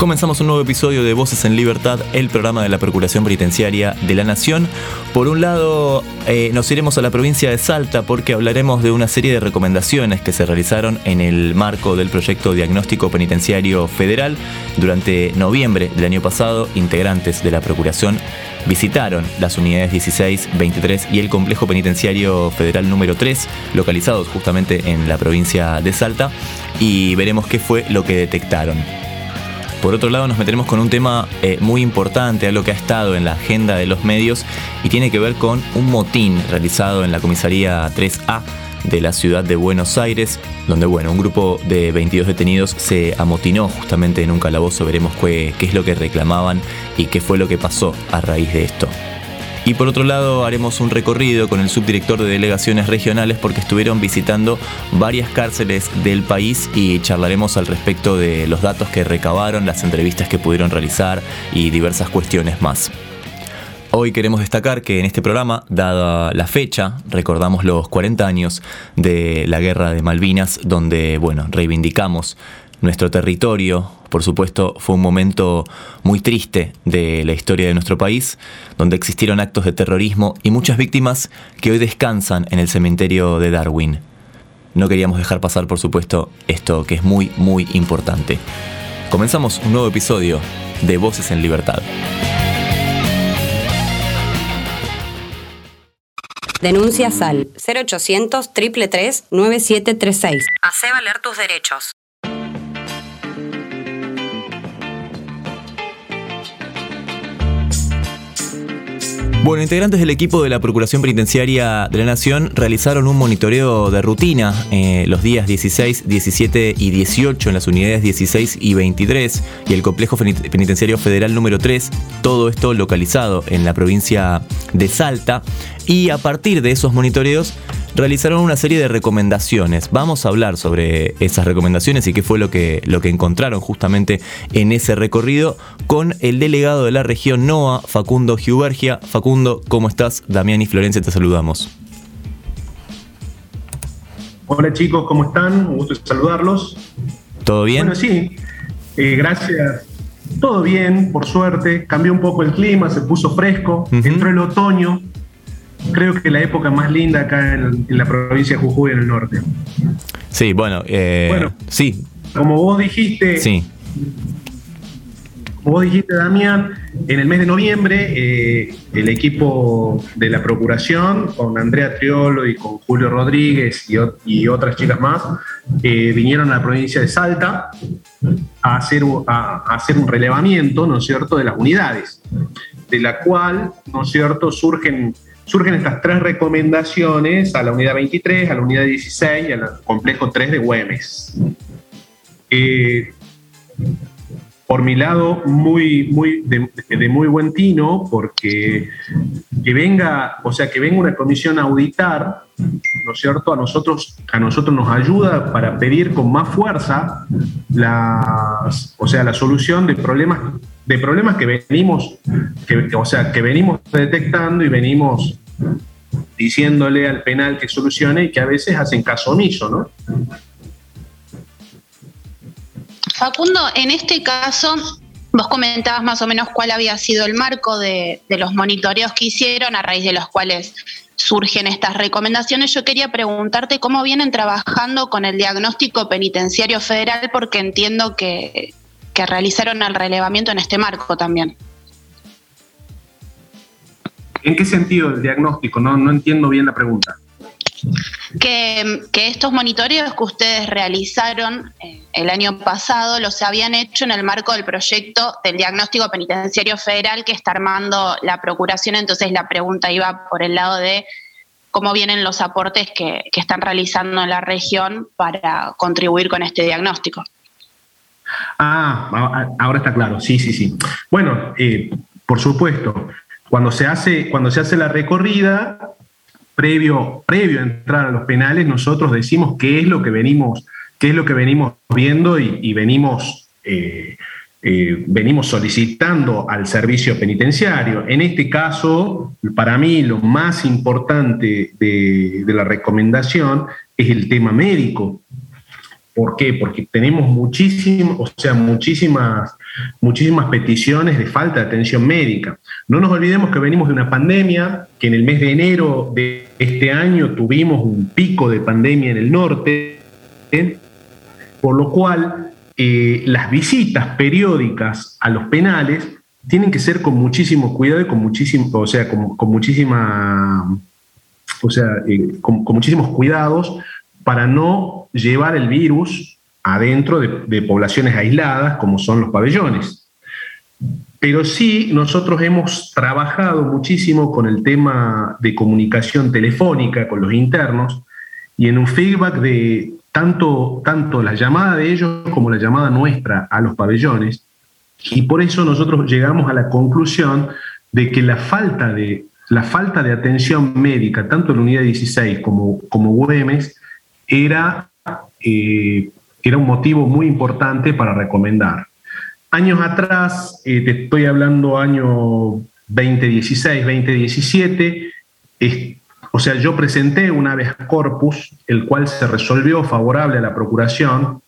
Comenzamos un nuevo episodio de Voces en Libertad, el programa de la Procuración Penitenciaria de la Nación. Por un lado, eh, nos iremos a la provincia de Salta porque hablaremos de una serie de recomendaciones que se realizaron en el marco del proyecto Diagnóstico Penitenciario Federal. Durante noviembre del año pasado, integrantes de la Procuración visitaron las unidades 16, 23 y el complejo penitenciario federal número 3, localizados justamente en la provincia de Salta, y veremos qué fue lo que detectaron. Por otro lado, nos meteremos con un tema eh, muy importante, algo que ha estado en la agenda de los medios y tiene que ver con un motín realizado en la comisaría 3A de la ciudad de Buenos Aires, donde bueno, un grupo de 22 detenidos se amotinó justamente en un calabozo, veremos qué es lo que reclamaban y qué fue lo que pasó a raíz de esto. Y por otro lado haremos un recorrido con el subdirector de delegaciones regionales porque estuvieron visitando varias cárceles del país y charlaremos al respecto de los datos que recabaron, las entrevistas que pudieron realizar y diversas cuestiones más. Hoy queremos destacar que en este programa, dada la fecha, recordamos los 40 años de la Guerra de Malvinas, donde, bueno, reivindicamos nuestro territorio, por supuesto, fue un momento muy triste de la historia de nuestro país, donde existieron actos de terrorismo y muchas víctimas que hoy descansan en el cementerio de Darwin. No queríamos dejar pasar, por supuesto, esto que es muy, muy importante. Comenzamos un nuevo episodio de Voces en Libertad. Denuncia SAL 0800 333 9736. Hace valer tus derechos. Bueno, integrantes del equipo de la Procuración Penitenciaria de la Nación realizaron un monitoreo de rutina eh, los días 16, 17 y 18 en las unidades 16 y 23 y el complejo penitenciario federal número 3, todo esto localizado en la provincia de Salta. Y a partir de esos monitoreos realizaron una serie de recomendaciones. Vamos a hablar sobre esas recomendaciones y qué fue lo que, lo que encontraron justamente en ese recorrido con el delegado de la región NOA, Facundo Giubergia. Facundo, ¿cómo estás? Damián y Florencia, te saludamos. Hola chicos, ¿cómo están? Un gusto saludarlos. ¿Todo bien? Bueno, sí, eh, gracias. Todo bien, por suerte. Cambió un poco el clima, se puso fresco, entró el otoño, creo que la época más linda acá en, la provincia de Jujuy, en el norte. Sí, bueno, eh, bueno, sí. Como vos dijiste, sí. Como vos dijiste, Damián, en el mes de noviembre, eh, el equipo de la Procuración, con Andrea Triolo y con Julio Rodríguez y, otras chicas más, eh, vinieron a la provincia de Salta a hacer, a hacer un relevamiento, ¿no es cierto?, de las unidades, de la cual, ¿no es cierto?, surgen surgen estas tres recomendaciones a la unidad 23, a la unidad 16 y al complejo 3 de Güemes. Eh, por mi lado, muy, muy, de, muy buen tino, porque que venga, o sea, que venga una comisión a auditar, ¿no es cierto? A nosotros, a nosotros nos ayuda para pedir con más fuerza las, o sea, la solución de problemas, de problemas que venimos, que, o sea, que venimos detectando y venimos diciéndole al penal que solucione y que a veces hacen caso omiso, ¿no? Facundo, en este caso, vos comentabas más o menos cuál había sido el marco de, los monitoreos que hicieron, a raíz de los cuales surgen estas recomendaciones. Yo quería preguntarte cómo vienen trabajando con el diagnóstico penitenciario federal, porque entiendo que, que realizaron el relevamiento en este marco también. ¿En qué sentido el diagnóstico? No, no entiendo bien la pregunta. Que, estos monitoreos que ustedes realizaron eh, el año pasado los habían hecho en el marco del proyecto del diagnóstico penitenciario federal que está armando la Procuración. Entonces la pregunta iba por el lado de cómo vienen los aportes que, están realizando en la región para contribuir con este diagnóstico. Ah, ahora está claro, sí, sí, sí. Bueno, eh, por supuesto, cuando se hace, cuando se hace la recorrida, previo, previo a entrar a los penales, nosotros decimos qué es lo que venimos, qué es lo que venimos viendo y, venimos, eh, eh, venimos solicitando al servicio penitenciario. En este caso, para mí lo más importante de, la recomendación es el tema médico. ¿Por qué? Porque tenemos muchísimas, o sea, muchísimas, muchísimas peticiones de falta de atención médica. No nos olvidemos que venimos de una pandemia, que en el mes de enero de este año tuvimos un pico de pandemia en el norte, por lo cual eh, las visitas periódicas a los penales tienen que ser con muchísimo cuidado y con muchísimo, o sea, con, muchísima, o sea, eh, con muchísimos cuidados para no llevar el virus adentro de, poblaciones aisladas como son los pabellones. Pero sí, nosotros hemos trabajado muchísimo con el tema de comunicación telefónica con los internos y en un feedback de tanto, tanto la llamada de ellos como la llamada nuestra a los pabellones. Y por eso nosotros llegamos a la conclusión de que la falta de, la falta de atención médica, tanto en la unidad 16 como, como Güemes, era, eh, era un motivo muy importante para recomendar. Años atrás, eh, te estoy hablando año 2016, 2017, o sea, yo presenté un habeas corpus, el cual se resolvió favorable a la procuración,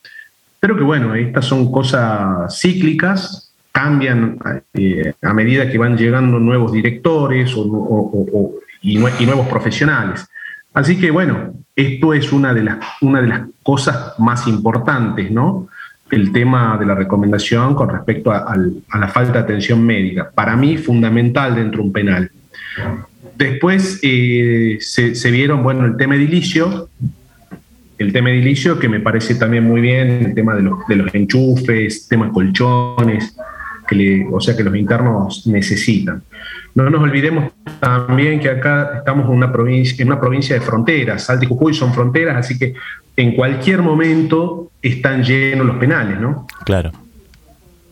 pero que bueno, estas son cosas cíclicas, cambian eh, a medida que van llegando nuevos directores y, nuevos profesionales. Así que bueno, esto es una de las, una de las cosas más importantes, ¿no? El tema de la recomendación con respecto a, la falta de atención médica. Para mí, fundamental dentro de un penal. Después eh, se, vieron, bueno, el tema edilicio, el tema edilicio que me parece también muy bien, el tema de los, de los enchufes, tema colchones, que o sea que los internos necesitan. No nos olvidemos también que acá estamos en una provincia, en una provincia de fronteras. Salta y Jujuy son fronteras, así que en cualquier momento están llenos los penales, ¿no? Claro.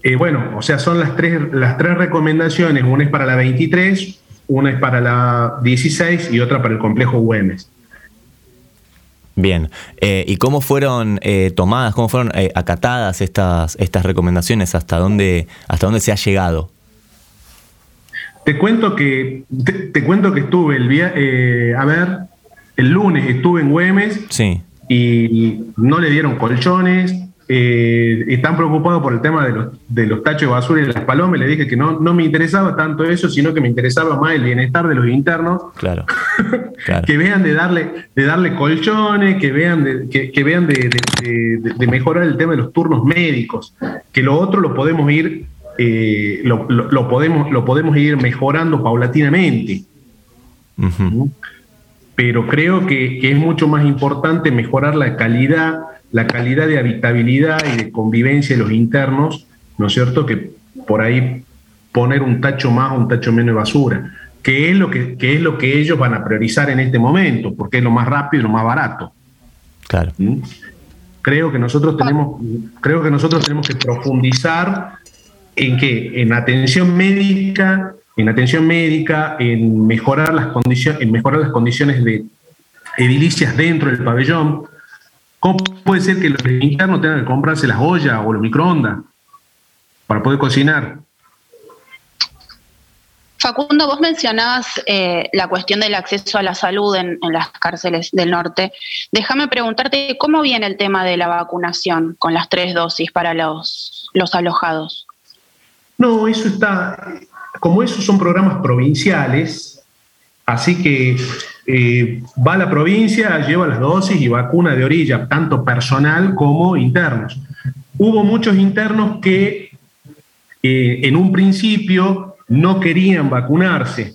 Eh, bueno, o sea, son las tres, las tres recomendaciones. Una es para la 23, una es para la 16 y otra para el complejo Güemes. Bien, eh, ¿y cómo fueron eh, tomadas, cómo fueron acatadas estas, estas recomendaciones? ¿Hasta dónde, ¿Hasta dónde se ha llegado? Te cuento que, te, cuento que estuve el día, eh, a ver, el lunes estuve en Güemes sí. y no le dieron colchones. Eh, están preocupados por el tema de los, de los tachos de basura y las palomas. Le dije que no, no me interesaba tanto eso, sino que me interesaba más el bienestar de los internos. Claro. que vean de darle, de darle colchones, que vean, de, que, vean de, de, mejorar el tema de los turnos médicos. Que lo otro lo podemos ir eh, lo, podemos, lo podemos ir mejorando paulatinamente. Pero creo que, es mucho más importante mejorar la calidad, la calidad de habitabilidad y de convivencia de los internos, ¿no es cierto? Que por ahí poner un tacho más o un tacho menos de basura, que es lo que, es lo que ellos van a priorizar en este momento, porque es lo más rápido y lo más barato. Claro. Creo que nosotros tenemos, creo que nosotros tenemos que profundizar en qué? En atención médica, en atención médica, en mejorar las condiciones, en mejorar las condiciones de edilicias dentro del pabellón. ¿Cómo puede ser que los internos tengan que comprarse las ollas o los microondas para poder cocinar? Facundo, vos mencionabas eh, la cuestión del acceso a la salud en, las cárceles del norte. Déjame preguntarte cómo viene el tema de la vacunación con las tres dosis para los, los alojados. No, eso está, como esos son programas provinciales, así que eh, va a la provincia, lleva las dosis y vacuna de orilla, tanto personal como internos. Hubo muchos internos que eh, en un principio no querían vacunarse,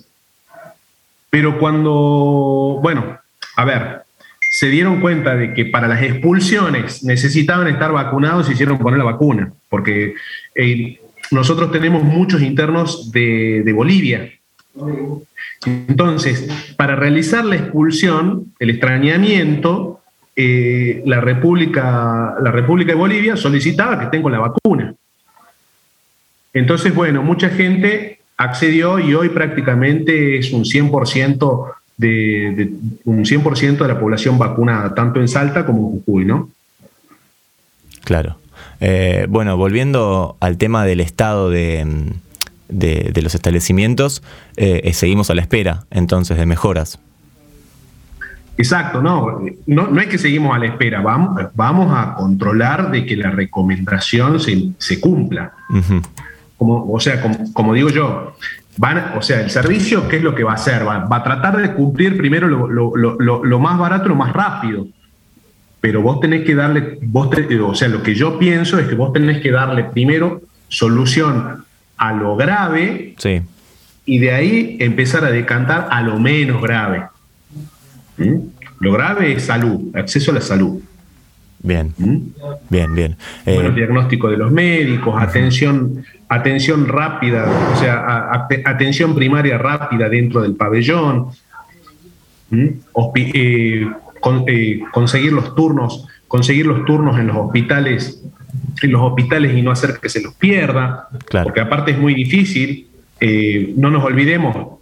pero cuando, bueno, a ver, se dieron cuenta de que para las expulsiones necesitaban estar vacunados y hicieron poner la vacuna, porque eh, nosotros tenemos muchos internos de, Bolivia. Entonces, para realizar la expulsión, el extrañamiento, eh, la, República, la República de Bolivia solicitaba que estén con la vacuna. Entonces, bueno, mucha gente accedió y hoy prácticamente es un 100% de, un 100% de la población vacunada, tanto en Salta como en Jujuy, ¿no? Claro. Eh, bueno, volviendo al tema del estado de, los establecimientos, eh, seguimos a la espera entonces de mejoras. Exacto, no, no, es que seguimos a la espera, vamos, vamos a controlar de que la recomendación se, cumpla. como, o sea, como, digo yo, van, o sea, el servicio, ¿qué es lo que va a hacer? Va, a tratar de cumplir primero lo, más barato, lo más rápido. Pero vos tenés que darle, vos o sea, lo que yo pienso es que vos tenés que darle primero solución a lo grave y de ahí empezar a decantar a lo menos grave. ¿Mm? Lo grave es salud, acceso a la salud. Bien, ¿Mm? bien, bien. Bueno, eh, diagnóstico de los médicos, atención, atención rápida, o sea, atención primaria rápida dentro del pabellón, ¿Mm? eh, eh, conseguir los turnos, conseguir los turnos en los hospitales, en los hospitales y no hacer que se los pierda, porque aparte es muy difícil. no nos olvidemos,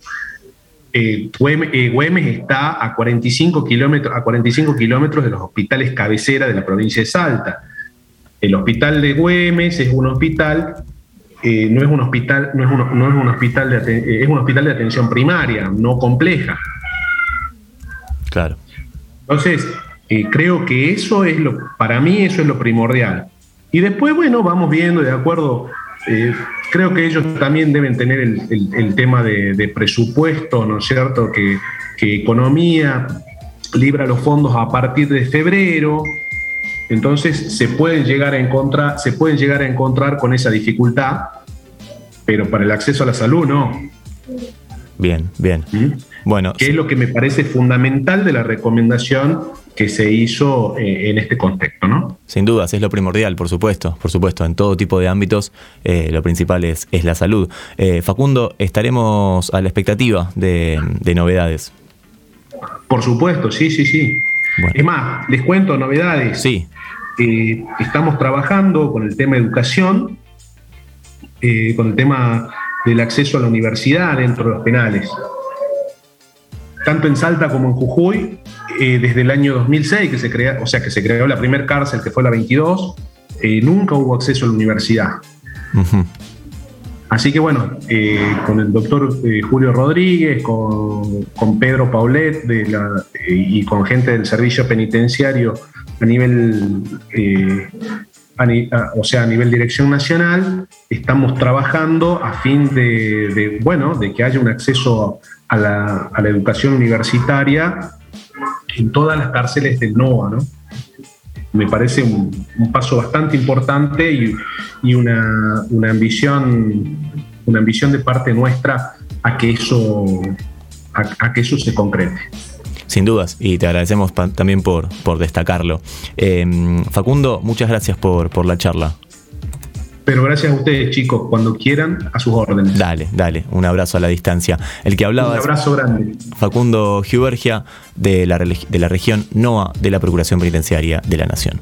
eh, eh, Güemes, está a 45 kilómetros a 45 kilómetros de los hospitales cabecera de la provincia de Salta. El hospital de Güemes es un hospital, eh, no es un hospital, no es un, no es un hospital de es un hospital de atención primaria, no compleja. Claro. Entonces, creo que eso es lo, para mí eso es lo primordial. Y después, bueno, vamos viendo de acuerdo creo que ellos también deben tener el, tema de, presupuesto, ¿no es cierto? Que, economía libra los fondos a partir de febrero, entonces se pueden llegar a encontrar, se pueden llegar a encontrar con esa dificultad, pero para el acceso a la salud no. Bien, bien. ¿Mm? Bueno, que es lo que me parece fundamental de la recomendación que se hizo eh, en este contexto, ¿no? Sin dudas, es lo primordial, por supuesto, por supuesto, en todo tipo de ámbitos eh, lo principal es, es la salud. Eh, Facundo, estaremos a la expectativa de, novedades. Por supuesto, sí, sí, sí. Es más, les cuento novedades. Sí. estamos trabajando con el tema educación, con el tema del acceso a la universidad dentro de los penales tanto en Salta como en Jujuy, eh, desde el año 2006, que se crea, o sea, que se creó la primera cárcel, que fue la 22, eh, nunca hubo acceso a la universidad. Así que bueno, eh, con el doctor Julio Rodríguez, con, Pedro Paulet de la, y con gente del servicio penitenciario a nivel, o sea, a nivel dirección nacional, estamos trabajando a fin de, de, bueno, de que haya un acceso a la, a la educación universitaria en todas las cárceles del NOA, ¿no? Me parece un, paso bastante importante y, y una, una, ambición, una ambición de parte nuestra a que eso, a, que eso se concrete. Sin dudas, y te agradecemos también por, por destacarlo. Em, Facundo, muchas gracias por, por la charla. Pero gracias a ustedes, chicos, cuando quieran, a sus órdenes. Dale, dale, un abrazo a la distancia. El que hablaba. Un abrazo grande. Facundo Giubergia, de la, de la región NOA de la Procuración Penitenciaria de la Nación.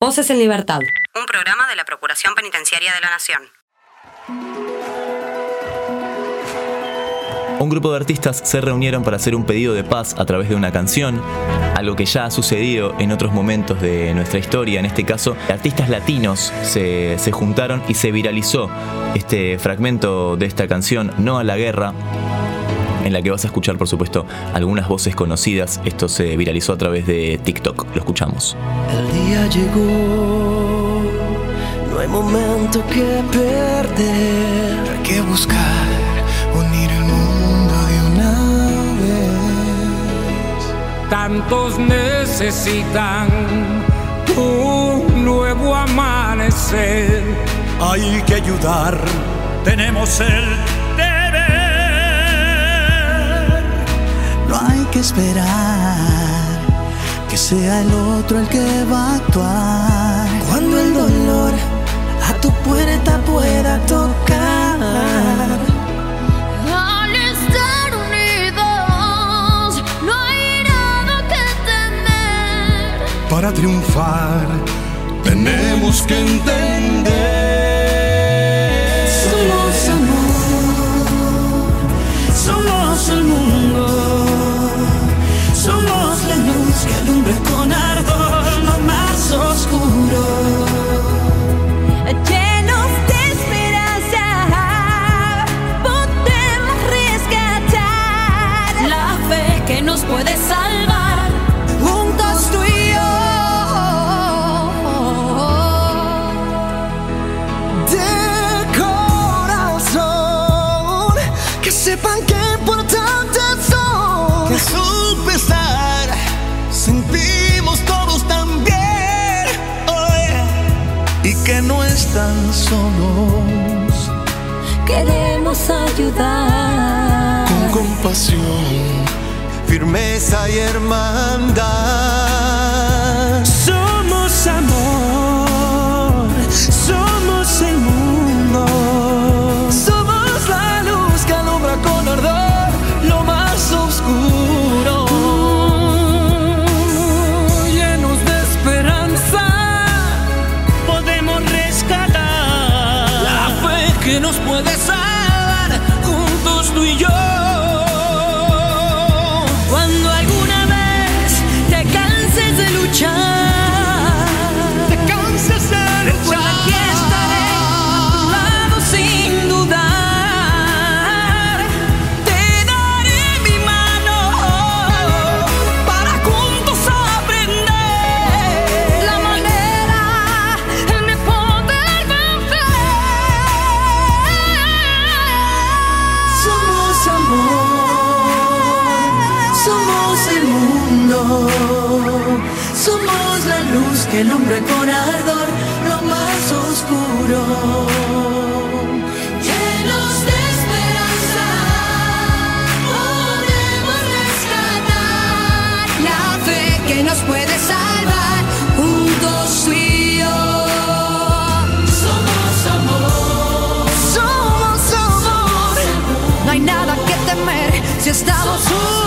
Voces en Libertad. Un programa de la Procuración Penitenciaria de la Nación. Un grupo de artistas se reunieron para hacer un pedido de paz a través de una canción, algo que ya ha sucedido en otros momentos de nuestra historia. En este caso, artistas latinos se, juntaron y se viralizó este fragmento de esta canción, No a la Guerra, en la que vas a escuchar, por supuesto, algunas voces conocidas. Esto se viralizó a través de TikTok. Lo escuchamos. El día llegó, no hay momento que perder, hay que buscar tantos necesitan un nuevo amanecer. Hay que ayudar, tenemos el deber. No hay que esperar que sea el otro el que va a actuar. Cuando el dolor a tu puerta pueda tocar para triunfar. Tenemos que entender tan solos. Queremos ayudar. Con compasión, firmeza y hermandad. Somos la luz que nombra con ardor lo más oscuro. Llenos de esperanza, podemos rescatar la fe que nos puede salvar juntos, frío. Somos amor. Somos amor. No hay nada que temer si estamos juntos.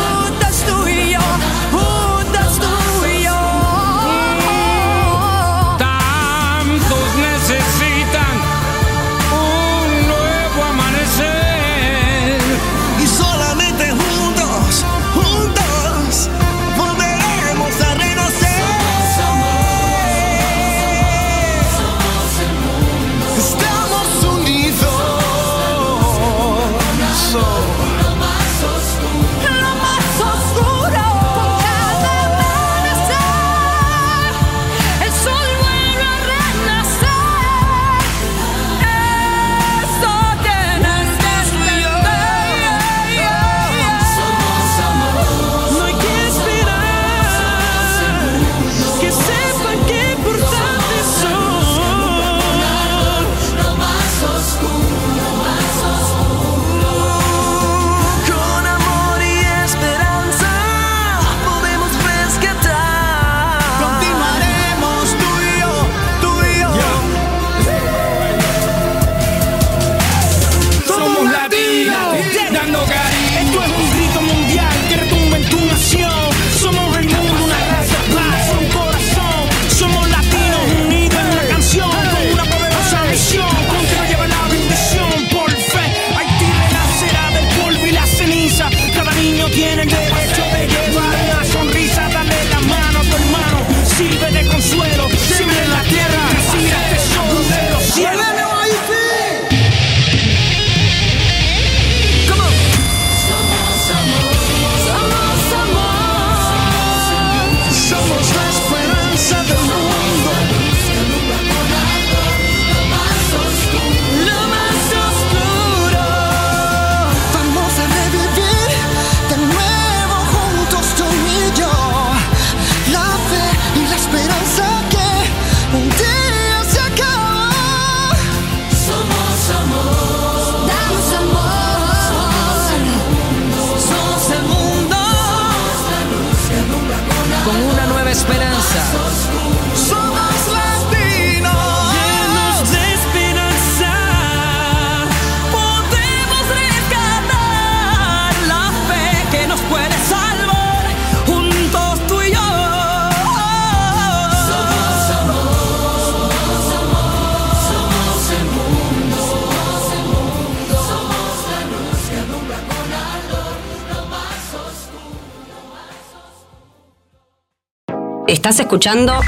Estás escuchando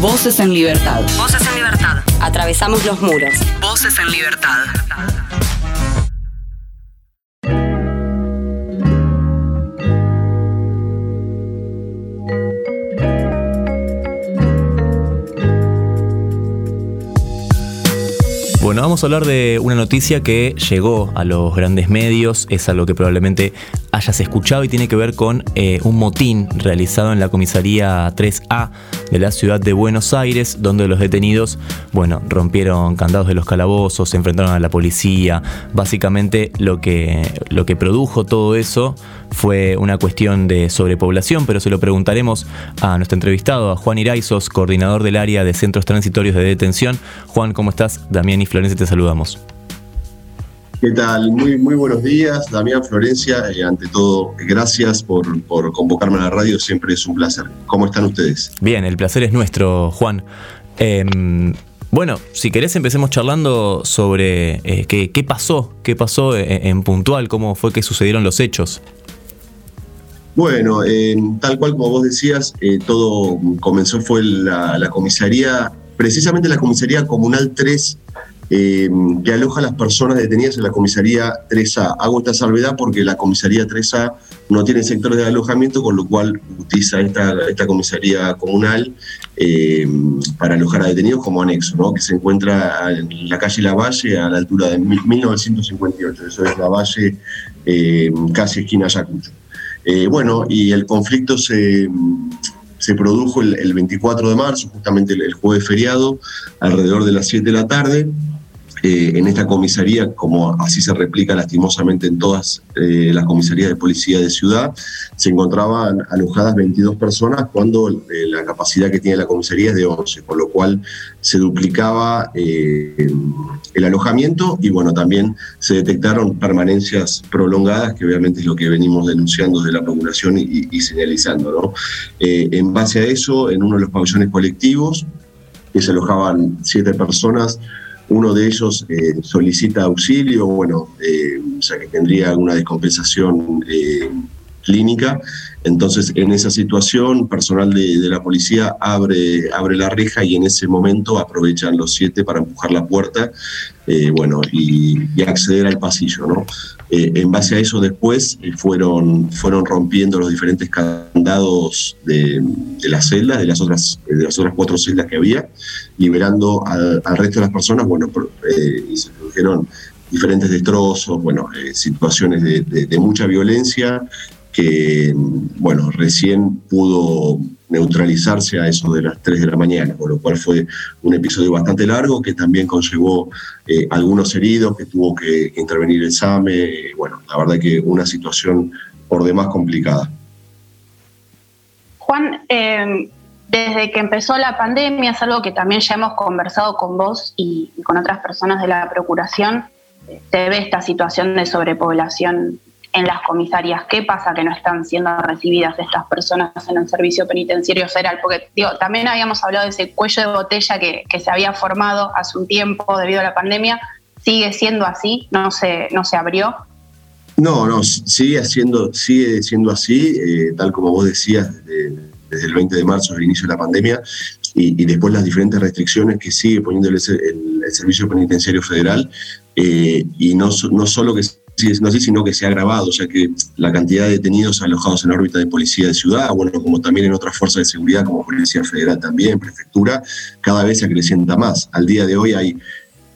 Voces en Libertad. Voces en Libertad. Atravesamos los muros. Voces en Libertad. Bueno, vamos a hablar de una noticia que llegó a los grandes medios, es algo que probablemente hayas escuchado y tiene que ver con eh, un motín realizado en la comisaría 3A de la ciudad de Buenos Aires, donde los detenidos, bueno, rompieron candados de los calabozos, se enfrentaron a la policía. Básicamente lo que, lo que produjo todo eso fue una cuestión de sobrepoblación, pero se lo preguntaremos a nuestro entrevistado, a Juan Iraizos, coordinador del área de centros transitorios de detención. Juan, ¿cómo estás? Damián y Florencia te saludamos. ¿Qué tal? Muy, muy buenos días, Damián Florencia. Eh, ante todo, gracias por, por, convocarme a la radio, siempre es un placer. ¿Cómo están ustedes? Bien, el placer es nuestro, Juan. Em, bueno, si querés empecemos charlando sobre eh, qué, qué, pasó, qué pasó eh, en, puntual, cómo fue que sucedieron los hechos. Bueno, tal cual como vos decías, todo comenzó fue la, la comisaría, precisamente la comisaría comunal 3 eh, que aloja a las personas detenidas en la comisaría 3A. Hago esta salvedad porque la comisaría 3A no tiene sectores de alojamiento, con lo cual utiliza esta, esta comisaría comunal eh, para alojar a detenidos como anexo, ¿no? que se encuentra en la calle La Valle a la altura de 1958. Eso es La Valle, eh, casi esquina Ayacucho. bueno, y el conflicto se se produjo el, 24 de marzo, justamente el, el, jueves feriado, alrededor de las 7 de la tarde. Eh, en esta comisaría, como así se replica lastimosamente en todas eh, las comisarías de policía de ciudad, se encontraban alojadas 22 personas cuando eh, la capacidad que tiene la comisaría es de 11, con lo cual se duplicaba el alojamiento y bueno, también se detectaron permanencias prolongadas, que obviamente es lo que venimos denunciando de la Procuración y, y señalizando. ¿no? en base a eso, en uno de los pabellones colectivos, que se alojaban siete personas, uno de ellos eh, solicita auxilio, bueno, eh, sea que tendría alguna descompensación eh, clínica. Entonces, en esa situación, personal de, la policía abre, abre la reja y en ese momento aprovechan los siete para empujar la puerta bueno, y, acceder al pasillo. ¿no? En base a eso, después fueron, fueron rompiendo los diferentes candados de, las celdas, de las, otras, de las otras cuatro celdas que había liberando al, resto de las personas, bueno, eh, y se produjeron diferentes destrozos, bueno, eh, situaciones de, mucha violencia que, bueno, recién pudo neutralizarse a eso de las 3 de la mañana, con lo cual fue un episodio bastante largo que también conllevó eh, algunos heridos, que tuvo que, intervenir el SAME, bueno, la verdad que una situación por demás complicada. Juan, eh, desde que empezó la pandemia, es algo que también ya hemos conversado con vos y, con otras personas de la Procuración, se ve esta situación de sobrepoblación en las comisarías. ¿Qué pasa que no están siendo recibidas estas personas en el servicio penitenciario federal? Porque digo, también habíamos hablado de ese cuello de botella que, se había formado hace un tiempo debido a la pandemia. ¿Sigue siendo así? ¿No se, no se abrió? No, no, sigue siendo, sigue siendo así, eh, tal como vos decías, desde el 20 de marzo, el inicio de la pandemia, y, después las diferentes restricciones que sigue poniendo el, Servicio Penitenciario Federal, eh, y no, no solo que siendo así, sino que se ha agravado, sea que la cantidad de detenidos alojados en la órbita de policía de ciudad, bueno, como también en otras fuerzas de seguridad, como Policía Federal también, Prefectura, cada vez se acrecienta más. Al día de hoy hay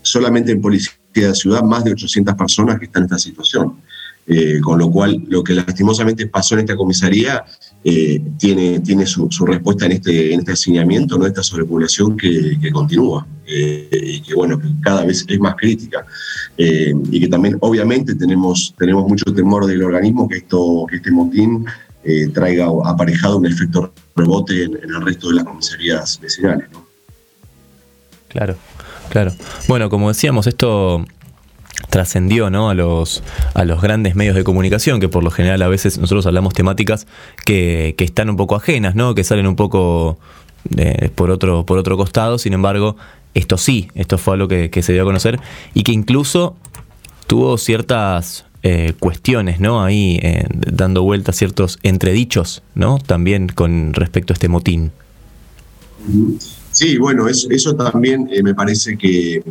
solamente en Policía de Ciudad más de 800 personas que están en esta situación. Eh, con lo cual, lo que lastimosamente pasó en esta comisaría eh, tiene, tiene su, respuesta en este, en este hacinamiento, ¿no? esta sobrepoblación que, continúa eh, y que, bueno, cada vez es más crítica. y que también, obviamente, tenemos, tenemos mucho temor del organismo que, esto, que este motín traiga aparejado un efecto rebote en, el resto de las comisarías vecinales. Claro, claro. Bueno, como decíamos, esto trascendió ¿no? a, los, a los grandes medios de comunicación, que por lo general a veces nosotros hablamos temáticas que, están un poco ajenas, ¿no? que salen un poco eh, por, otro, por otro costado, sin embargo, esto sí, esto fue algo que, se dio a conocer y que incluso tuvo ciertas eh, cuestiones, ¿no? Ahí eh, dando vueltas ciertos entredichos, ¿no? También con respecto a este motín. Sí, bueno, eso, eso también eh, me parece que,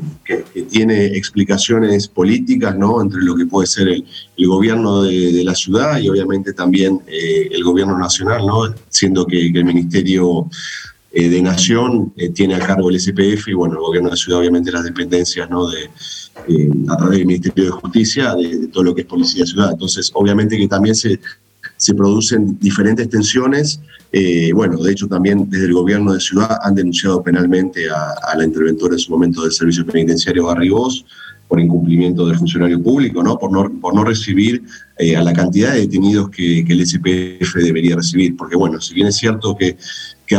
tiene explicaciones políticas, ¿no? Entre lo que puede ser el, el gobierno de, la ciudad y obviamente también eh, el gobierno nacional, ¿no? Siendo que, el Ministerio eh, de Nación eh, tiene a cargo el SPF y, bueno, el gobierno de la ciudad, obviamente las dependencias, ¿no? De, a través del Ministerio de Justicia, de, de todo lo que es Policía Ciudad. Entonces, obviamente que también se, se producen diferentes tensiones. Eh, bueno, de hecho también desde el gobierno de Ciudad han denunciado penalmente a, la interventora en su momento del Servicio Penitenciario Barrigós por incumplimiento del funcionario público, ¿no? Por no, por no recibir eh, a la cantidad de detenidos que, el SPF debería recibir. Porque bueno, si bien es cierto que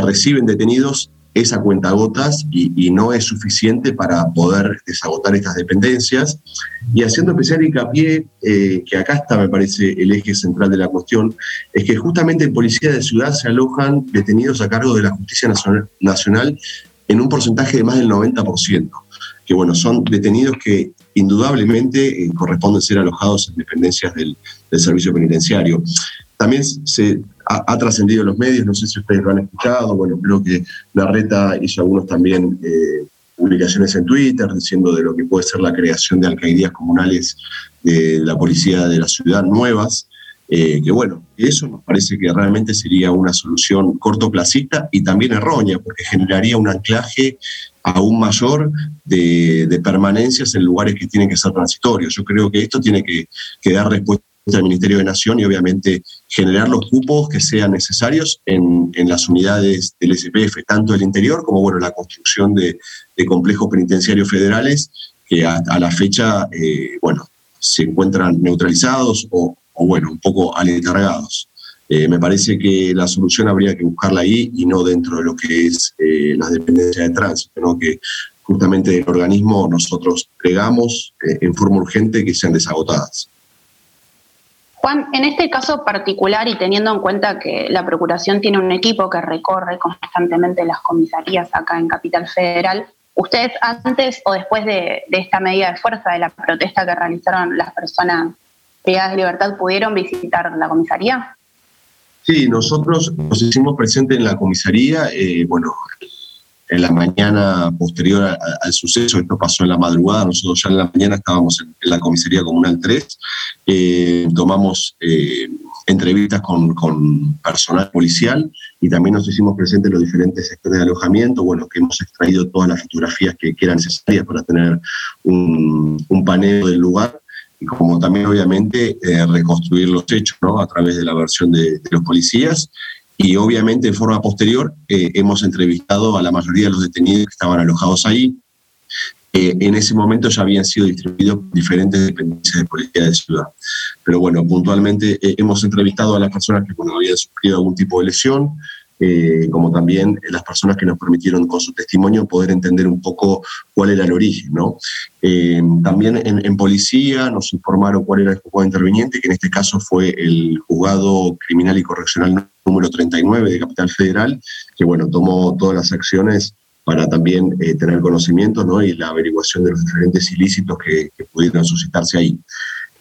reciben detenidos, es a cuentagotas y, y no es suficiente para poder desagotar estas dependencias. Y haciendo especial hincapié, eh, que acá está, me parece, el eje central de la cuestión, es que justamente en Policía de Ciudad se alojan detenidos a cargo de la Justicia Nacional, Nacional en un porcentaje de más del 90%, que bueno, son detenidos que indudablemente eh, corresponden ser alojados en dependencias del, del servicio penitenciario. También se ha, trascendido en los medios, no sé si ustedes lo han escuchado, bueno, creo que Larreta hizo algunos también eh, publicaciones en Twitter diciendo de lo que puede ser la creación de alcaldías comunales de la policía de la ciudad nuevas, eh, que bueno, eso nos parece que realmente sería una solución cortoplacista y también errónea, porque generaría un anclaje aún mayor de, de permanencias en lugares que tienen que ser transitorios. Yo creo que esto tiene que, que dar respuesta al Ministerio de Nación y obviamente generar los cupos que sean necesarios en, en las unidades del SPF, tanto del interior como bueno, la construcción de, de complejos penitenciarios federales que a, la fecha eh, bueno, se encuentran neutralizados o, bueno, un poco aletargados. Eh, me parece que la solución habría que buscarla ahí y no dentro de lo que es eh, las dependencias de tránsito, ¿no? que justamente del organismo nosotros plegamos eh, en forma urgente que sean desagotadas. Juan, en este caso particular y teniendo en cuenta que la Procuración tiene un equipo que recorre constantemente las comisarías acá en Capital Federal, ¿ustedes antes o después de, esta medida de fuerza de la protesta que realizaron las personas privadas de libertad pudieron visitar la comisaría? Sí, nosotros nos hicimos presentes en la comisaría, eh, bueno, en la mañana posterior a- a- al suceso, esto pasó en la madrugada, nosotros ya en la mañana estábamos en, en la comisaría comunal 3, eh, tomamos eh, entrevistas con, con personal policial y también nos hicimos presentes en los diferentes sectores de alojamiento, bueno, que hemos extraído todas las fotografías que, que eran necesarias para tener un, un paneo del lugar como también obviamente eh, reconstruir los hechos ¿no? a través de la versión de, de los policías y obviamente en forma posterior eh, hemos entrevistado a la mayoría de los detenidos que estaban alojados ahí. Eh, en ese momento ya habían sido distribuidos diferentes dependencias de policía de ciudad. Pero bueno, puntualmente eh, hemos entrevistado a las personas que bueno, habían sufrido algún tipo de lesión, eh, como también las personas que nos permitieron con su testimonio poder entender un poco cuál era el origen. Eh, también en, policía nos informaron cuál era el juzgado interviniente, que en este caso fue el juzgado criminal y correccional número 39 de Capital Federal, que bueno, tomó todas las acciones para también eh, tener conocimiento ¿no? y la averiguación de los diferentes ilícitos que, que pudieron suscitarse ahí.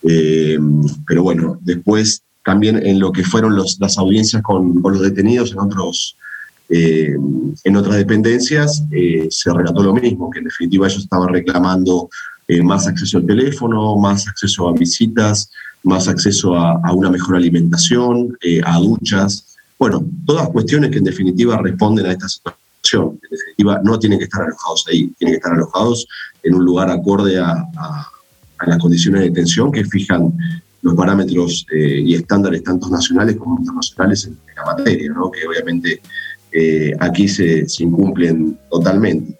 Eh, pero bueno, después también en lo que fueron los, las audiencias con, los detenidos en otros eh, en otras dependencias eh, se relató lo mismo, que en definitiva ellos estaban reclamando eh, más acceso al teléfono, más acceso a visitas, más acceso a, una mejor alimentación, a duchas. Bueno, todas cuestiones que en definitiva responden a esta situación. En definitiva, no tienen que estar alojados ahí, tienen que estar alojados en un lugar acorde a, a las condiciones de detención que fijan los parámetros eh, y estándares tanto nacionales como internacionales en, la materia, ¿no? que obviamente eh, aquí se, incumplen totalmente.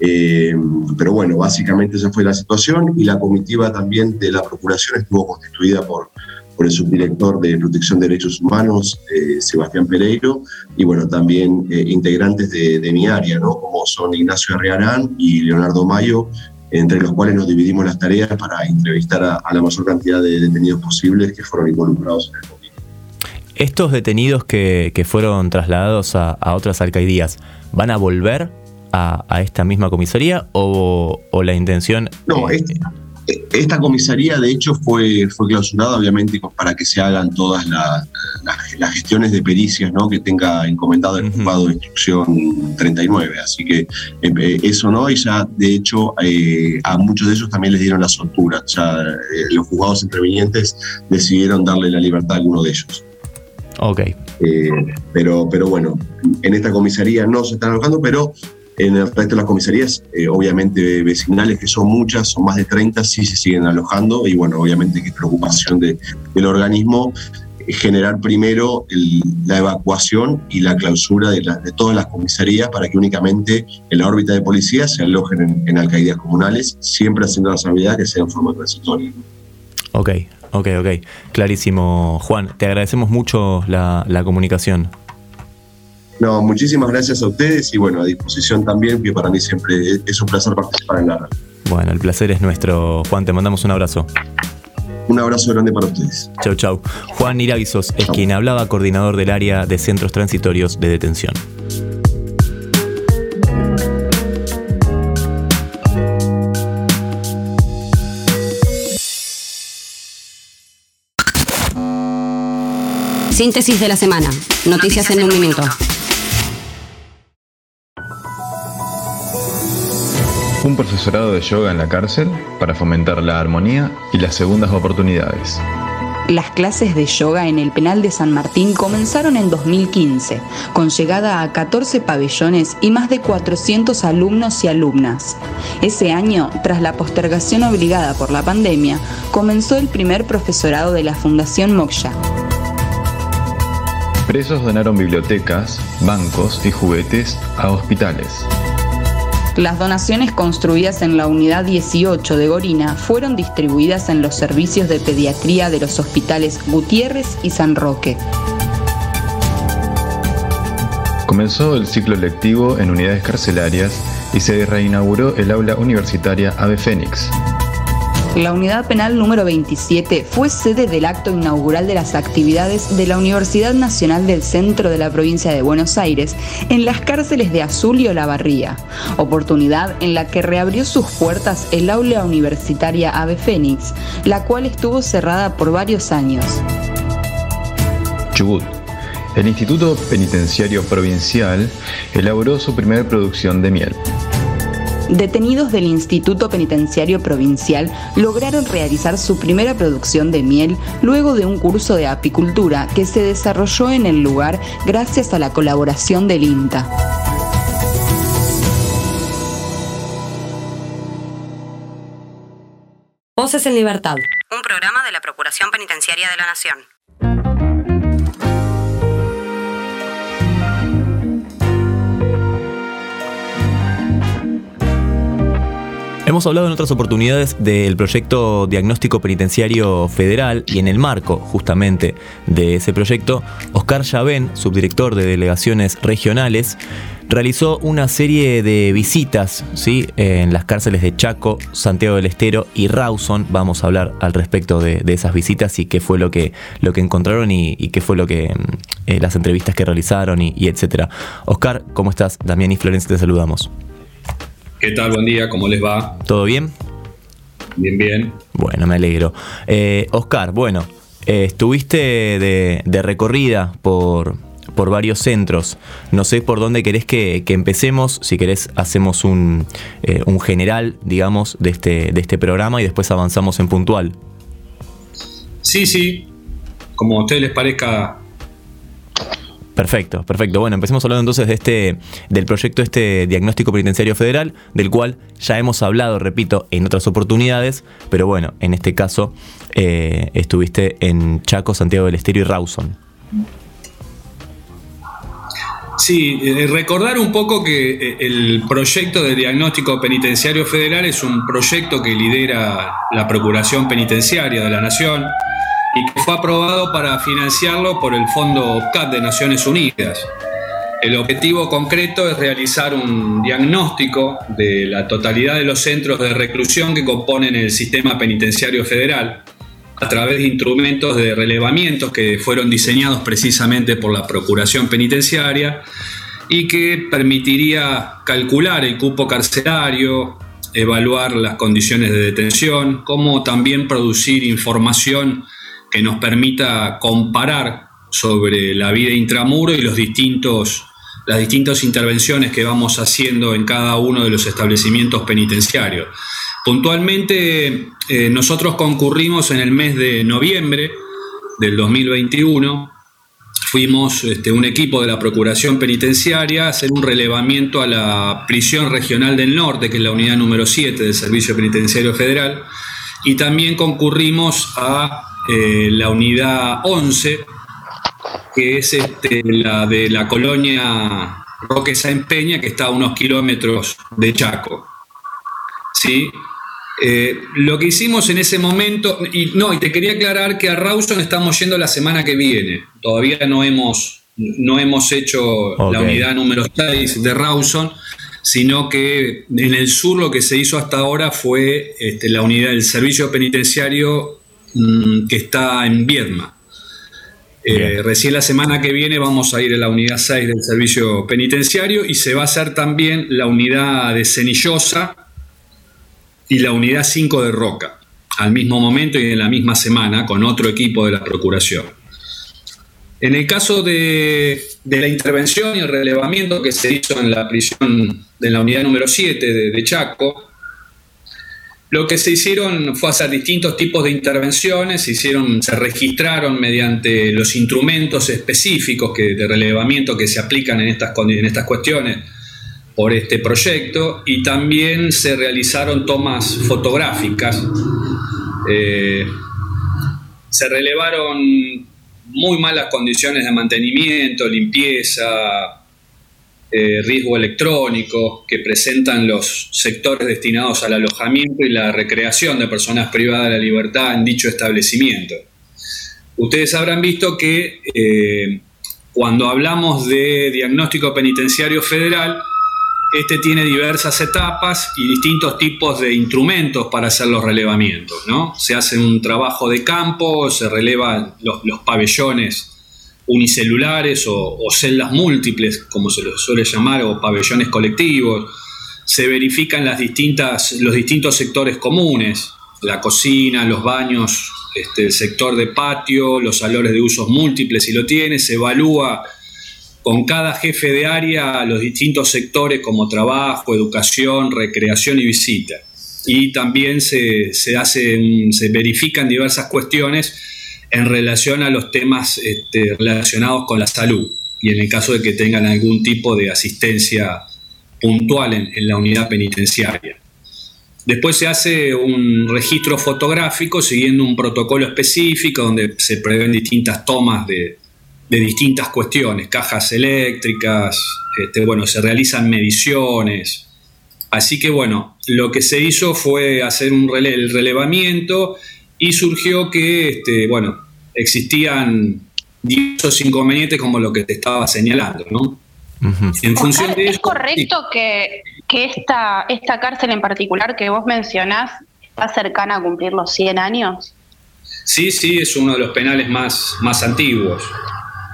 Eh, pero bueno, básicamente esa fue la situación y la comitiva también de la Procuración estuvo constituida por, por el subdirector de Protección de Derechos Humanos, Sebastián Pereiro, y bueno, también integrantes de, mi área, ¿no? como son Ignacio Arriarán y Leonardo Mayo, entre los cuales nos dividimos las tareas para entrevistar a, a la mayor cantidad de detenidos posibles que fueron involucrados en el conflicto. ¿Estos detenidos que, que fueron trasladados a, a, otras alcaldías van a volver a, a esta misma comisaría o, o la intención? No, este, esta comisaría, de hecho, fue, fue clausurada, obviamente, para que se hagan todas las gestiones de pericias ¿no? que tenga encomendado el juzgado de instrucción 39. Así que eh, eso no, y ya, de hecho, eh, a muchos de ellos también les dieron la soltura. Ya eh, los juzgados intervinientes decidieron darle la libertad a alguno de ellos. Ok. pero, pero bueno, en esta comisaría no se están alojando, pero en el resto de las comisarías, eh, obviamente vecinales, que son muchas, son más de 30, sí se siguen alojando y bueno, obviamente que es preocupación de, del organismo eh, generar primero la evacuación y la clausura de, todas las comisarías para que únicamente en la órbita de policía se alojen en, alcaldías comunales, siempre haciendo la salvedad que sea en forma transitoria. Ok, ok, ok. Clarísimo, Juan. Te agradecemos mucho la comunicación. No, muchísimas gracias a ustedes y bueno, a disposición también, que para mí siempre es un placer participar en la red. Bueno, el placer es nuestro. Juan, te mandamos un abrazo. Un abrazo grande para ustedes. Chau, chau. Juan Iraguizos es quien hablaba, coordinador del área de centros transitorios de detención. Síntesis de la semana. Noticias, en, un minuto. Un profesorado de yoga en la cárcel para fomentar la armonía y las segundas oportunidades. Las clases de yoga en el penal de San Martín comenzaron en 2015, con llegada a 14 pabellones y más de 400 alumnos y alumnas. Ese año, tras la postergación obligada por la pandemia, comenzó el primer profesorado de la Fundación Moksha. Presos donaron bibliotecas, bancos y juguetes a hospitales. Las donaciones construidas en la unidad 18 de Gorina fueron distribuidas en los servicios de pediatría de los hospitales Gutiérrez y San Roque. Comenzó el ciclo lectivo en unidades carcelarias y se reinauguró el aula universitaria Ave Fénix. La unidad penal número 27 fue sede del acto inaugural de las actividades de la Universidad Nacional del Centro de la provincia de Buenos Aires en las cárceles de Azul y Olavarría, oportunidad en la que reabrió sus puertas el aula universitaria Ave Fénix, la cual estuvo cerrada por varios años. Chubut. El Instituto Penitenciario Provincial elaboró su primera producción de miel detenidos del Instituto Penitenciario Provincial lograron realizar su primera producción de miel luego de un curso de apicultura que se desarrolló en el lugar gracias a la colaboración del INTA. Voces en Libertad, un programa de la Procuración Penitenciaria de la Nación. Hemos hablado en otras oportunidades del proyecto Diagnóstico Penitenciario Federal y en el marco justamente de ese proyecto, Oscar Yavén, subdirector de delegaciones regionales, realizó una serie de visitas ¿sí? en las cárceles de Chaco, Santiago del Estero y Rawson. Vamos a hablar al respecto de, esas visitas y qué fue lo que, lo que encontraron y, qué fue lo que eh, las entrevistas que realizaron y, y etcétera. Oscar, ¿cómo estás? Damián y Florencia te saludamos. ¿Qué tal? Buen día, ¿cómo les va? ¿Todo bien? Bien, bien. Bueno, me alegro. Eh, Oscar, bueno, eh, estuviste de, recorrida por, por varios centros. No sé por dónde querés que, empecemos. Si querés, hacemos un, eh, un, general, digamos, de este, de este programa y después avanzamos en puntual. Sí, sí. Como a ustedes les parezca Perfecto, perfecto. Bueno, empecemos hablando entonces de este, del proyecto este diagnóstico penitenciario federal, del cual ya hemos hablado, repito, en otras oportunidades, pero bueno, en este caso eh, estuviste en Chaco, Santiago del Estero y Rawson. Sí, eh, recordar un poco que eh, el proyecto de diagnóstico penitenciario federal es un proyecto que lidera la Procuración Penitenciaria de la Nación y que fue aprobado para financiarlo por el Fondo OPCAT de Naciones Unidas. El objetivo concreto es realizar un diagnóstico de la totalidad de los centros de reclusión que componen el sistema penitenciario federal a través de instrumentos de relevamientos que fueron diseñados precisamente por la Procuración Penitenciaria y que permitiría calcular el cupo carcelario, evaluar las condiciones de detención, como también producir información que nos permita comparar sobre la vida intramuro y los distintos, las distintas intervenciones que vamos haciendo en cada uno de los establecimientos penitenciarios. Puntualmente, eh, nosotros concurrimos en el mes de noviembre del 2021 fuimos este, un equipo de la Procuración Penitenciaria a hacer un relevamiento a la prisión regional del norte, que es la unidad número 7 del Servicio Penitenciario Federal, y también concurrimos a eh, la unidad 11, que es este, la de la colonia Roque Sáenz Peña, que está a unos kilómetros de Chaco. ¿Sí? Eh, lo que hicimos en ese momento, y no, y te quería aclarar que a Rawson estamos yendo la semana que viene. Todavía no hemos, no hemos hecho la unidad número 6 de Rawson, sino que en el sur lo que se hizo hasta ahora fue este, la unidad del servicio penitenciario mm, que está en Viedma. Eh, recién la semana que viene vamos a ir a la unidad 6 del servicio penitenciario y se va a hacer también la unidad de Cenillosa, y la unidad 5 de Roca, al mismo momento y en la misma semana, con otro equipo de la Procuración. En el caso de, la intervención y el relevamiento que se hizo en la prisión de la unidad número 7 de, Chaco, lo que se hicieron fue hacer distintos tipos de intervenciones, se, hicieron, se registraron mediante los instrumentos específicos que, de relevamiento que se aplican en estas, en estas cuestiones, por este proyecto y también se realizaron tomas fotográficas. Eh, se relevaron muy malas condiciones de mantenimiento, limpieza, eh, riesgo electrónico que presentan los sectores destinados al alojamiento y la recreación de personas privadas de la libertad en dicho establecimiento. Ustedes habrán visto que eh, cuando hablamos de diagnóstico penitenciario federal, este tiene diversas etapas y distintos tipos de instrumentos para hacer los relevamientos. ¿no? Se hace un trabajo de campo, se relevan los, pabellones unicelulares o, celdas múltiples, como se los suele llamar, o pabellones colectivos. Se verifican las distintas, los distintos sectores comunes, la cocina, los baños, este, el sector de patio, los salones de usos múltiples, si lo tiene, se evalúa con cada jefe de área los distintos sectores como trabajo, educación, recreación y visita. Y también se, hace, se verifican diversas cuestiones en relación a los temas este, relacionados con la salud y en el caso de que tengan algún tipo de asistencia puntual en, la unidad penitenciaria. Después se hace un registro fotográfico siguiendo un protocolo específico donde se prevén distintas tomas de, de distintas cuestiones, cajas eléctricas, este, bueno, se realizan mediciones. Así que bueno, lo que se hizo fue hacer un el relevamiento y surgió que, este, bueno, existían diversos inconvenientes como lo que te estaba señalando, ¿no? En función de ¿Es correcto que, esta, esta cárcel en particular que vos mencionás está cercana a cumplir los 100 años? Sí, sí, es uno de los penales más, más antiguos.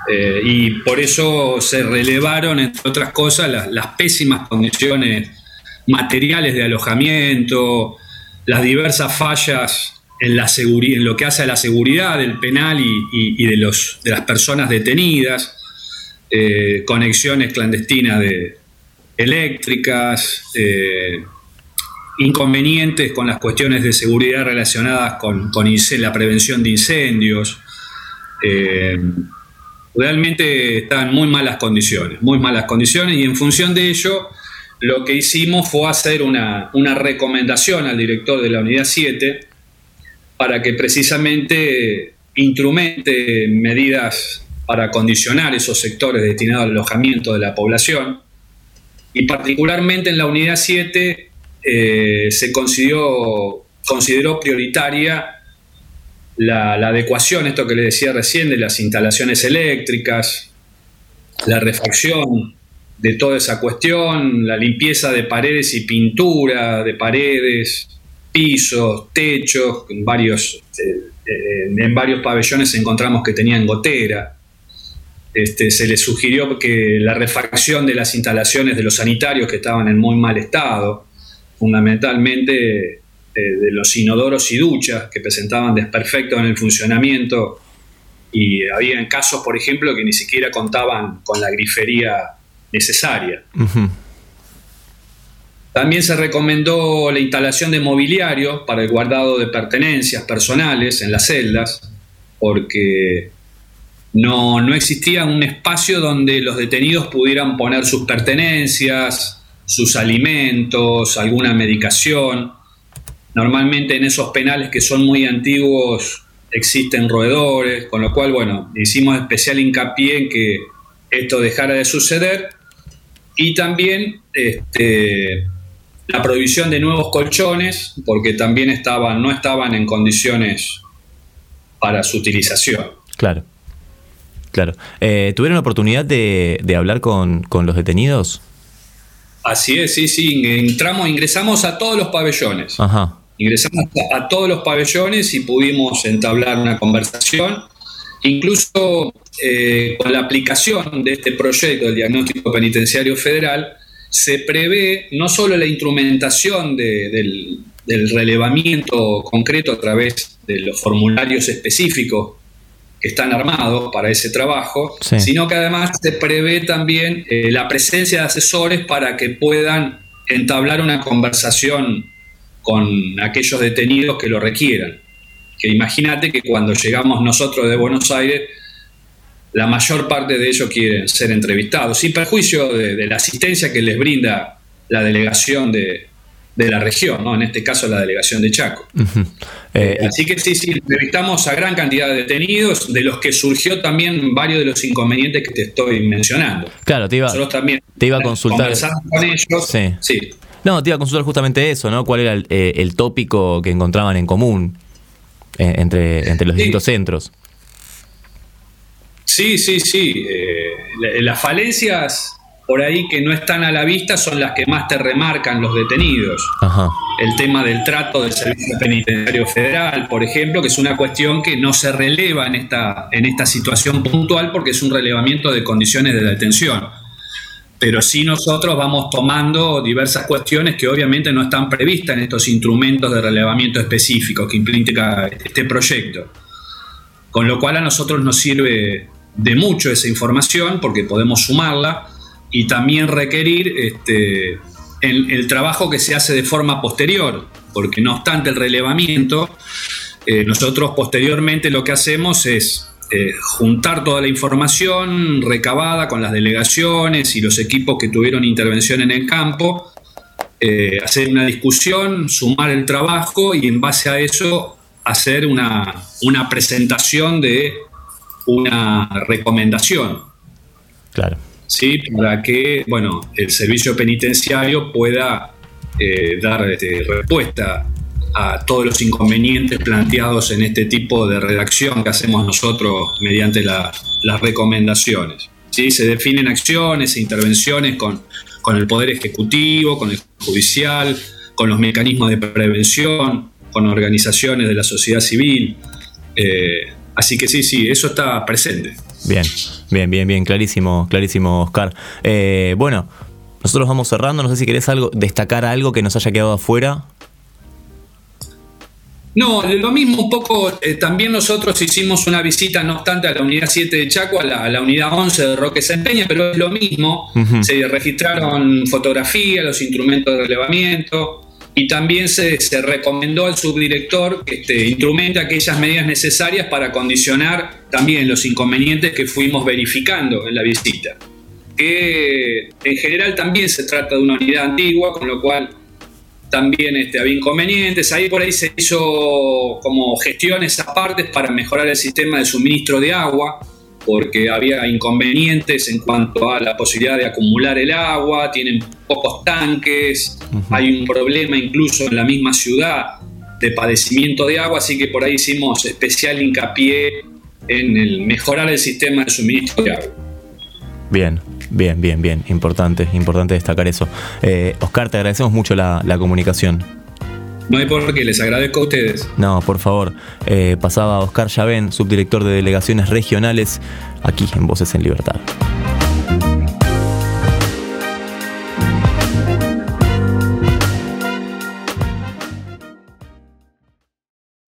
Eh, y por eso se relevaron, entre otras cosas, las, pésimas condiciones materiales de alojamiento, las diversas fallas en, la en lo que hace a la seguridad del penal y, de, los, de las personas detenidas, eh, conexiones clandestinas de, eléctricas, eh, inconvenientes con las cuestiones de seguridad relacionadas con, con la prevención de incendios realmente está en muy malas condiciones, muy malas condiciones y en función de ello lo que hicimos fue hacer una, recomendación al director de la unidad 7 para que precisamente instrumente medidas para condicionar esos sectores destinados al alojamiento de la población. Y particularmente en la unidad 7 eh, se consideró, consideró prioritaria la, adecuación, esto que le decía recién, de las instalaciones eléctricas, la refacción de toda esa cuestión, la limpieza de paredes y pintura de paredes, pisos, techos, en varios, eh, eh, en varios pabellones encontramos que tenían gotera. Este, se le sugirió que la refacción de las instalaciones de los sanitarios que estaban en muy mal estado. fundamentalmente eh, de los inodoros y duchas que presentaban desperfectos en el funcionamiento y había casos, por ejemplo, que ni siquiera contaban con la grifería necesaria. También se recomendó la instalación de mobiliario para el guardado de pertenencias personales en las celdas, porque no, no existía un espacio donde los detenidos pudieran poner sus pertenencias, sus alimentos, alguna medicación. Normalmente en esos penales que son muy antiguos existen roedores, con lo cual, bueno, hicimos especial hincapié en que esto dejara de suceder y también este, la prohibición de nuevos colchones, porque también estaban, no estaban en condiciones para su utilización. Claro. Claro. Eh, ¿Tuvieron la oportunidad de, hablar con, los detenidos? Así es, sí, sí. Entramos, ingresamos a todos los pabellones. Ajá. Ingresamos a, todos los pabellones y pudimos entablar una conversación. Incluso eh, con la aplicación de este proyecto del diagnóstico penitenciario federal, se prevé no solo la instrumentación del, relevamiento concreto a través de los formularios específicos que están armados para ese trabajo, sino que además se prevé también eh, la presencia de asesores para que puedan entablar una conversación con aquellos detenidos que lo requieran. Que imagínate que cuando llegamos nosotros de Buenos Aires, la mayor parte de ellos quieren ser entrevistados, sin perjuicio de, la asistencia que les brinda la delegación de, la región, ¿no? en este caso la delegación de Chaco. Eh, Así que sí, sí, entrevistamos a gran cantidad de detenidos, de los que surgió también varios de los inconvenientes que te estoy mencionando. Claro, te iba, también te iba a consultar. con ellos. Sí. No, te iba a consultar justamente eso, ¿no? ¿Cuál era el, eh, tópico que encontraban en común eh, entre, entre los distintos centros? Sí, sí, sí. Eh, las falencias por ahí que no están a la vista son las que más te remarcan los detenidos. El tema del trato del Servicio Penitenciario Federal, por ejemplo, que es una cuestión que no se releva en esta, en esta situación puntual porque es un relevamiento de condiciones de detención. Pero sí nosotros vamos tomando diversas cuestiones que obviamente no están previstas en estos instrumentos de relevamiento específicos que implica este proyecto. Con lo cual a nosotros nos sirve de mucho esa información porque podemos sumarla y también requerir este, el, trabajo que se hace de forma posterior, porque no obstante el relevamiento, eh, nosotros posteriormente lo que hacemos es eh, juntar toda la información recabada con las delegaciones y los equipos que tuvieron intervención en el campo, eh, hacer una discusión, sumar el trabajo y en base a eso hacer una, una presentación de una recomendación. Claro. ¿sí? Para que, bueno, el servicio penitenciario pueda eh, dar este, respuesta a todos los inconvenientes planteados en este tipo de redacción que hacemos nosotros mediante las recomendaciones. ¿sí? Se definen acciones e intervenciones con, con el Poder Ejecutivo, con el Judicial, con los mecanismos de prevención, con organizaciones de la sociedad civil. Eh, Así que sí, sí, eso está presente. Bien, bien, bien, bien, clarísimo, clarísimo, Oscar. Eh, bueno, nosotros vamos cerrando, no sé si querés algo, destacar algo que nos haya quedado afuera. No, lo mismo un poco, eh, también nosotros hicimos una visita, no obstante, a la unidad 7 de Chaco, a la, unidad 11 de Roque Sempeña, pero es lo mismo, se registraron fotografías, los instrumentos de relevamiento, y también se, recomendó al subdirector que este, instrumente aquellas medidas necesarias para condicionar también los inconvenientes que fuimos verificando en la visita. Que en general también se trata de una unidad antigua, con lo cual también este, había inconvenientes. Ahí por ahí se hizo como gestiones aparte para mejorar el sistema de suministro de agua porque había inconvenientes en cuanto a la posibilidad de acumular el agua, tienen pocos tanques, hay un problema incluso en la misma ciudad de padecimiento de agua, así que por ahí hicimos especial hincapié en el mejorar el sistema de suministro de agua. Bien, bien, bien, bien, importante, importante destacar eso. Eh, Oscar, te agradecemos mucho la comunicación. No hay por qué, les agradezco a ustedes. No, por favor. Eh, pasaba Oscar Yavén, subdirector de Delegaciones Regionales, aquí en Voces en Libertad.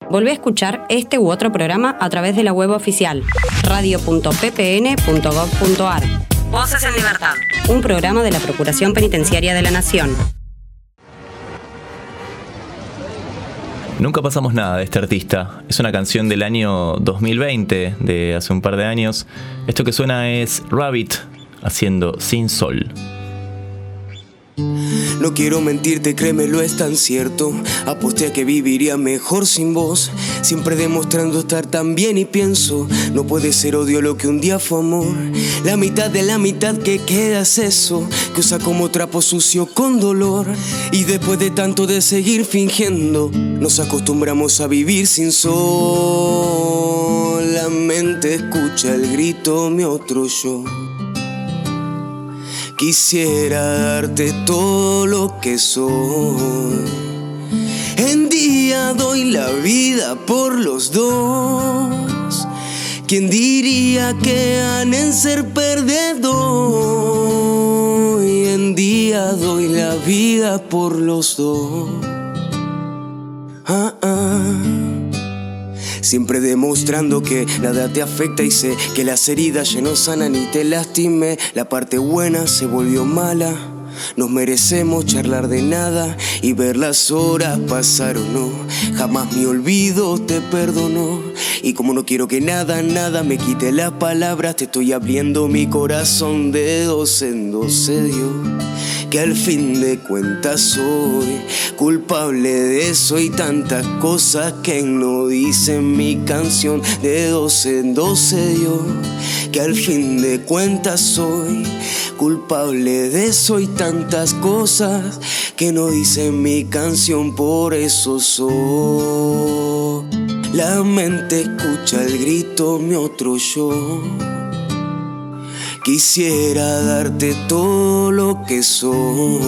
Volvé a escuchar este u otro programa a través de la web oficial radio.ppn.gov.ar. Voces en Libertad. Un programa de la Procuración Penitenciaria de la Nación. Nunca pasamos nada de este artista. Es una canción del año 2020, de hace un par de años. Esto que suena es Rabbit haciendo Sin Sol. No quiero mentirte, créemelo, es tan cierto. Aposté a que viviría mejor sin vos. Siempre demostrando estar tan bien y pienso, no puede ser odio lo que un día fue amor. La mitad de la mitad que queda es eso, que usa como trapo sucio con dolor. Y después de tanto de seguir fingiendo, nos acostumbramos a vivir sin sol. La mente escucha el grito, mi otro yo. Quisiera darte todo lo que soy. En día doy la vida por los dos. ¿Quién diría que han en ser perdedor? Y en día doy la vida por los dos. Ah, ah. Siempre demostrando que nada te afecta y sé que las heridas ya no sanan y te lastimé. La parte buena se volvió mala. Nos merecemos charlar de nada y ver las horas pasar o no. Jamás mi olvido te perdonó. Y como no quiero que nada, nada me quite las palabras, te estoy abriendo mi corazón de dos en dos. Que al fin de cuentas soy culpable de eso y tantas cosas que no dice mi canción. De dos en dos se dio. Que al fin de cuentas soy culpable de eso y tantas cosas que no dice mi canción. Por eso soy. La mente escucha el grito, mi otro yo. Quisiera darte todo lo que soy.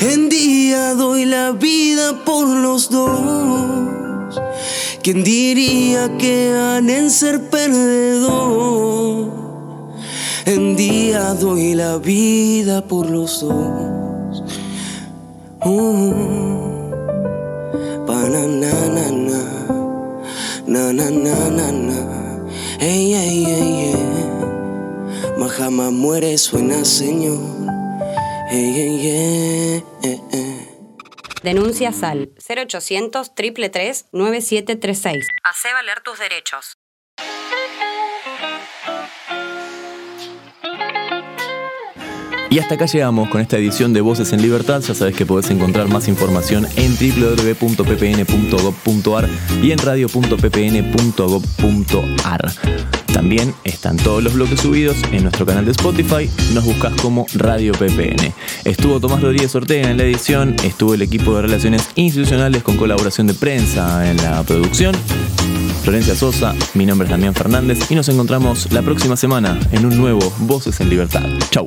En día doy la vida por los dos. ¿Quién diría que han en ser perdedor? En día doy la vida por los dos. Uh. Bananana, na na na na na, ey ey ey ey. Majama muere suena señor, ey ey ey ey. ey. Denuncias al 0800 333 9736. Hacé valer tus derechos. Y hasta acá llegamos con esta edición de Voces en Libertad. Ya sabes que podés encontrar más información en www.ppn.gov.ar y en radio.ppn.gov.ar. También están todos los bloques subidos en nuestro canal de Spotify. Nos buscas como Radio PPN. Estuvo Tomás Rodríguez Ortega en la edición. Estuvo el equipo de Relaciones Institucionales con colaboración de prensa en la producción. Florencia Sosa, mi nombre es Damián Fernández y nos encontramos la próxima semana en un nuevo Voces en Libertad. Chau.